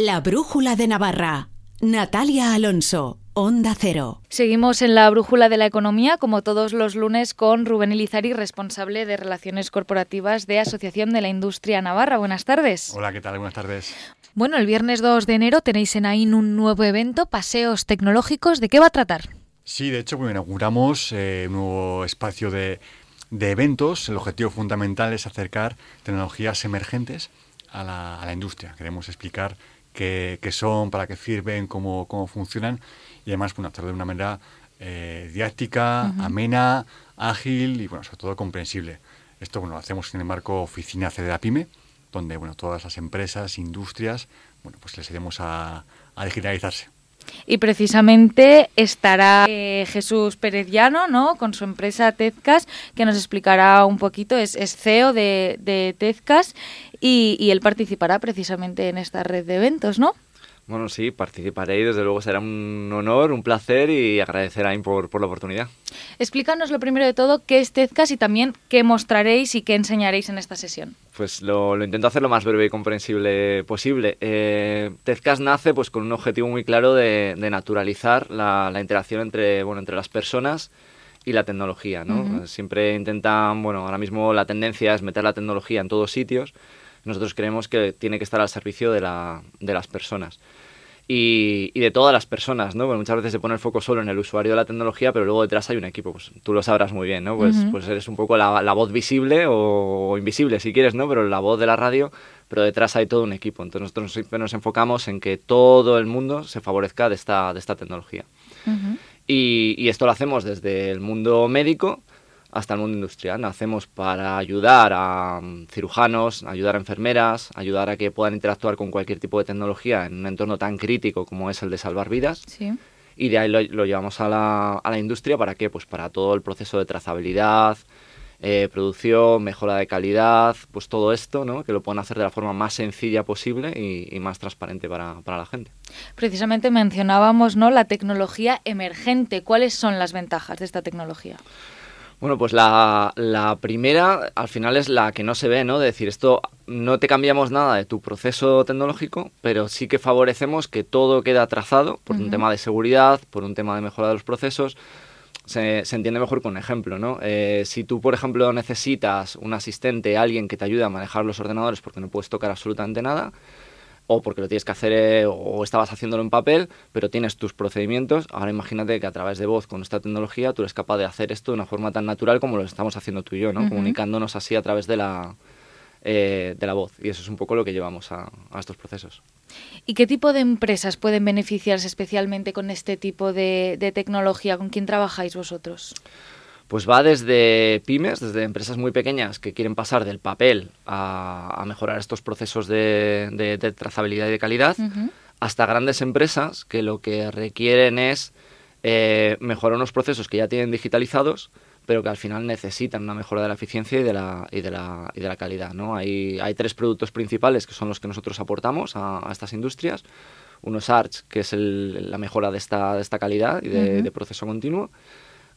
La Brújula de Navarra. Natalia Alonso. Onda Cero. Seguimos en la brújula de la economía, como todos los lunes, con Rubén Ilizari, responsable de Relaciones Corporativas de Asociación de la Industria Navarra. Buenas tardes. Hola, ¿qué tal? Buenas tardes. Bueno, el viernes 2 de enero tenéis en AIN un nuevo evento, Paseos Tecnológicos. ¿De qué va a tratar? Sí, de hecho, bueno, inauguramos eh, un nuevo espacio de, de, eventos. El objetivo fundamental es acercar tecnologías emergentes a la, a la industria. Queremos explicar qué, qué, son, para qué sirven, cómo, cómo funcionan y además bueno, hacerlo de una manera eh, didáctica, uh -huh. amena, ágil y bueno, sobre todo comprensible. Esto bueno, lo hacemos en el marco Oficina CDA PYME, donde bueno, todas las empresas, industrias, bueno, pues les iremos a, a digitalizarse. Y precisamente estará eh, Jesús Pérez ¿no? Con su empresa Tezcas, que nos explicará un poquito, es, es CEO de, de Tezcas y, y, él participará precisamente en esta red de eventos, ¿no? Bueno, sí, participaré y desde luego será un honor, un placer y agradecer a AIM por, por la oportunidad. Explícanos lo primero de todo qué es Tezcas y también qué mostraréis y qué enseñaréis en esta sesión. Pues lo, lo intento hacer lo más breve y comprensible posible. Eh, Tezcas nace pues con un objetivo muy claro de, de naturalizar la, la, interacción entre, bueno, entre las personas y la tecnología, ¿no? Uh -huh. Siempre intentan, bueno, ahora mismo la tendencia es meter la tecnología en todos sitios. Nosotros creemos que tiene que estar al servicio de, la, de las personas. Y, y, de todas las personas, ¿no? Bueno, muchas veces se pone el foco solo en el usuario de la tecnología, pero luego detrás hay un equipo, pues tú lo sabrás muy bien, ¿no? Pues, uh -huh. pues eres un poco la, la voz visible o, o, invisible, si quieres, ¿no? Pero la voz de la radio, pero detrás hay todo un equipo. Entonces nosotros siempre nos enfocamos en que todo el mundo se favorezca de esta, de esta tecnología. Uh -huh. y, y esto lo hacemos desde el mundo médico, hasta el mundo industrial. Hacemos para ayudar a um, cirujanos, ayudar a enfermeras, ayudar a que puedan interactuar con cualquier tipo de tecnología en un entorno tan crítico como es el de salvar vidas. Sí. Y de ahí lo, lo llevamos a la, a la, industria para qué? Pues para todo el proceso de trazabilidad, eh, producción, mejora de calidad, pues todo esto, ¿no? Que lo puedan hacer de la forma más sencilla posible y, y más transparente para, para la gente. Precisamente mencionábamos, ¿no? La tecnología emergente. ¿Cuáles son las ventajas de esta tecnología? Bueno, pues la, la, primera al final es la que no se ve, ¿no? De decir, esto no te cambiamos nada de tu proceso tecnológico, pero sí que favorecemos que todo queda trazado por uh -huh. un tema de seguridad, por un tema de mejora de los procesos. Se, se entiende mejor con ejemplo, ¿no? Eh, si tú, por ejemplo, necesitas un asistente, alguien que te ayude a manejar los ordenadores porque no puedes tocar absolutamente nada, o porque lo tienes que hacer eh, o estabas haciéndolo en papel, pero tienes tus procedimientos. Ahora imagínate que a través de voz, con esta tecnología, tú eres capaz de hacer esto de una forma tan natural como lo estamos haciendo tú y yo, ¿no? Uh -huh. Comunicándonos así a través de la, eh, de la voz. Y eso es un poco lo que llevamos a, a, estos procesos. ¿Y qué tipo de empresas pueden beneficiarse especialmente con este tipo de, de tecnología? ¿Con quién trabajáis vosotros? Pues va desde pymes, desde empresas muy pequeñas que quieren pasar del papel a, a mejorar estos procesos de, de, de, trazabilidad y de calidad, uh -huh. hasta grandes empresas que lo que requieren es eh, mejorar unos procesos que ya tienen digitalizados, pero que al final necesitan una mejora de la eficiencia y de la, y de la, y de la calidad. ¿no? Hay, hay tres productos principales que son los que nosotros aportamos a, a estas industrias. Uno es Arch, que es el, la mejora de esta, de esta calidad y de, uh -huh. de proceso continuo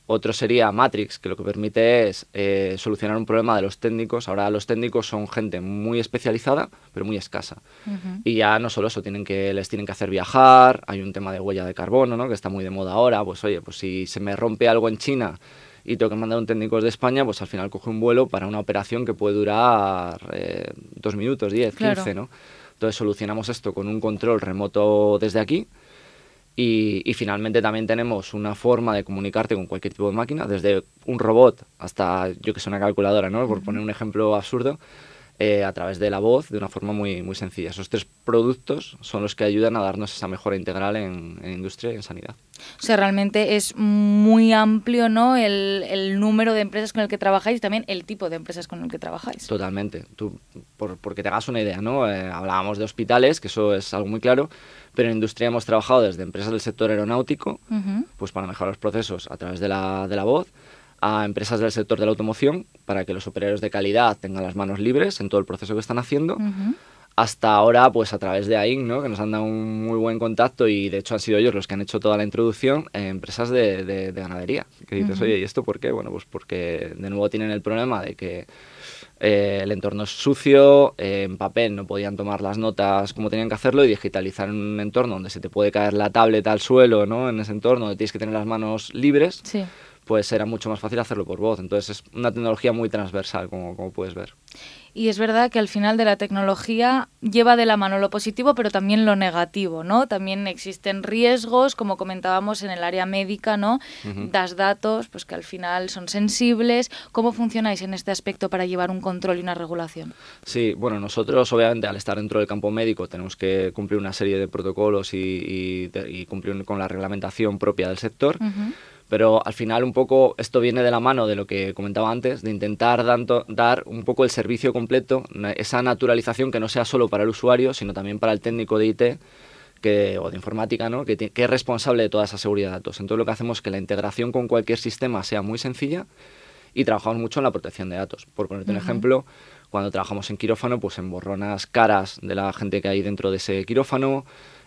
otro sería Matrix, que lo que permite es eh, solucionar un problema de los técnicos. Ahora los técnicos son gente muy especializada, pero muy escasa. Uh -huh. Y ya no solo eso, tienen que, les tienen que hacer viajar, hay un tema de huella de carbono, ¿no? que está muy de moda ahora. Pues oye, pues si se me rompe algo en China y tengo que mandar un técnico de España, pues al final coge un vuelo para una operación que puede durar eh, dos minutos, diez, claro. quince, ¿no? Entonces solucionamos esto con un control remoto desde aquí y, y, finalmente también tenemos una forma de comunicarte con cualquier tipo de máquina, desde un robot hasta, yo que sé, una calculadora, ¿no? Por poner un ejemplo absurdo, eh, a través de la voz, de una forma muy, muy sencilla. Esos tres productos son los que ayudan a darnos esa mejora integral en, en industria y en sanidad. O sea, realmente es muy amplio, ¿no? El, el, número de empresas con el que trabajáis y también el tipo de empresas con el que trabajáis. Totalmente. Tú, por, porque te hagas una idea, ¿no? Eh, hablábamos de hospitales, que eso es algo muy claro, pero en industria hemos trabajado desde empresas del sector aeronáutico, uh -huh. pues para mejorar los procesos a través de la, de la voz, a empresas del sector de la automoción, para que los operarios de calidad tengan las manos libres en todo el proceso que están haciendo, uh -huh. hasta ahora, pues a través de AIN, ¿no? que nos han dado un muy buen contacto y de hecho han sido ellos los que han hecho toda la introducción, eh, empresas de, de, de, ganadería. Que dices, uh -huh. oye, ¿y esto por qué? Bueno, pues porque de nuevo tienen el problema de que eh, el entorno es sucio, eh, en papel no podían tomar las notas como tenían que hacerlo y digitalizar en un entorno donde se te puede caer la tablet al suelo, ¿no? En ese entorno donde tienes que tener las manos libres, pues era mucho más fácil hacerlo por voz. Entonces es una tecnología muy transversal, como, como puedes ver. Y es verdad que al final de la tecnología lleva de la mano lo positivo, pero también lo negativo, ¿no? También existen riesgos, como comentábamos en el área médica, ¿no? Das datos, pues que al final son sensibles. ¿Cómo funcionáis en este aspecto para llevar un control y una regulación? Sí, bueno, nosotros obviamente al estar dentro del campo médico tenemos que cumplir una serie de protocolos y, cumplir con la reglamentación propia del sector. Pero al final un poco esto viene de la mano de lo que comentaba antes, de intentar dar un poco el servicio completo, esa naturalización que no sea solo para el usuario, sino también para el técnico de IT que, o de informática, ¿no? que, es responsable de toda esa seguridad de datos. Entonces lo que hacemos es que la integración con cualquier sistema sea muy sencilla y trabajamos mucho en la protección de datos. Por ponerte un ejemplo, cuando trabajamos en quirófano, pues en borronas caras de la gente que hay dentro de ese quirófano,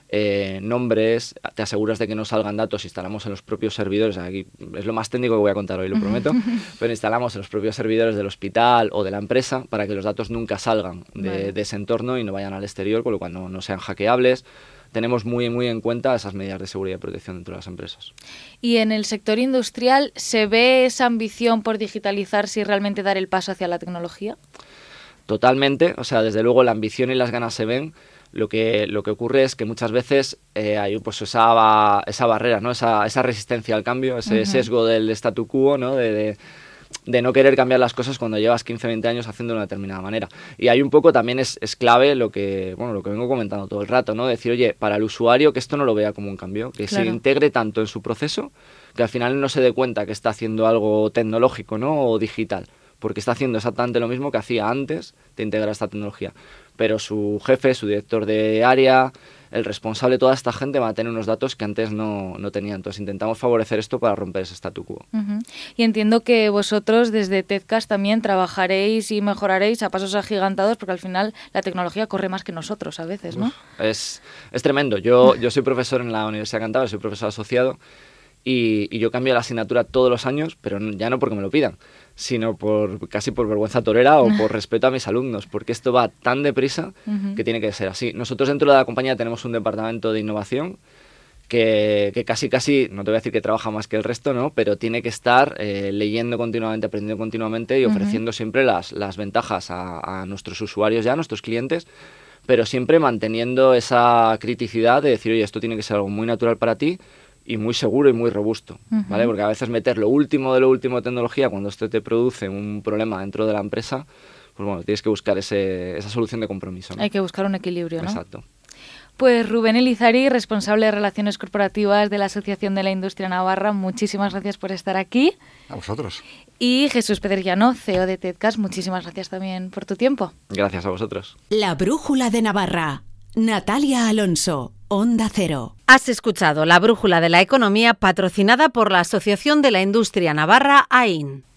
eh, nombres, te aseguras de que no salgan datos, instalamos en los propios servidores, aquí es lo más técnico que voy a contar hoy, lo prometo, pero instalamos en los propios servidores del hospital o de la empresa para que los datos nunca salgan de, ese entorno y no vayan al exterior, con lo cual no, sean hackeables tenemos muy, muy en cuenta esas medidas de seguridad y protección dentro de las empresas. ¿Y en el sector industrial se ve esa ambición por digitalizarse y realmente dar el paso hacia la tecnología? Totalmente, o sea, desde luego la ambición y las ganas se ven, lo que, lo que ocurre es que muchas veces eh, hay pues esa, esa barrera, ¿no? esa, esa resistencia al cambio, ese sesgo del statu quo, ¿no? De, de, no querer cambiar las cosas cuando llevas 15 20 años haciendo de una determinada manera. Y hay un poco también es, es, clave lo que, bueno, lo que vengo comentando todo el rato, ¿no? Decir, oye, para el usuario que esto no lo vea como un cambio, que se integre tanto en su proceso que al final no se dé cuenta que está haciendo algo tecnológico, ¿no? O digital porque está haciendo exactamente lo mismo que hacía antes de integrar esta tecnología pero su jefe, su director de área, el responsable, toda esta gente va a tener unos datos que antes no, no tenía. Entonces intentamos favorecer esto para romper ese statu quo. Y entiendo que vosotros desde TEDCAS también trabajaréis y mejoraréis a pasos agigantados porque al final la tecnología corre más que nosotros a veces, ¿no? es, es tremendo. Yo, yo soy profesor en la Universidad de Cantabria, soy profesor asociado y, y yo cambio la asignatura todos los años, pero ya no porque me lo pidan, sino por casi por vergüenza torera o por respeto a mis alumnos, porque esto va tan deprisa que tiene que ser así. Nosotros dentro de la compañía tenemos un departamento de innovación que, que, casi casi, no te voy a decir que trabaja más que el resto, ¿no? pero tiene que estar eh, leyendo continuamente, aprendiendo continuamente y ofreciendo siempre las, las ventajas a, a, nuestros usuarios ya, a nuestros clientes, pero siempre manteniendo esa criticidad de decir, oye, esto tiene que ser algo muy natural para ti, y muy seguro y muy robusto, ¿vale? Porque a veces meter lo último de lo último de tecnología cuando esto te produce un problema dentro de la empresa, pues bueno, tienes que buscar ese, esa solución de compromiso. Hay que buscar un equilibrio, ¿no? Exacto. Pues Rubén Elizari, responsable de Relaciones Corporativas de la Asociación de la Industria Navarra, muchísimas gracias por estar aquí. A vosotros. Y Jesús Pedrillano, CEO de TEDCAS, muchísimas gracias también por tu tiempo. Gracias a vosotros. La Brújula de Navarra. Natalia Alonso, Onda Cero. Has escuchado la Brújula de la Economía patrocinada por la Asociación de la Industria Navarra AIN.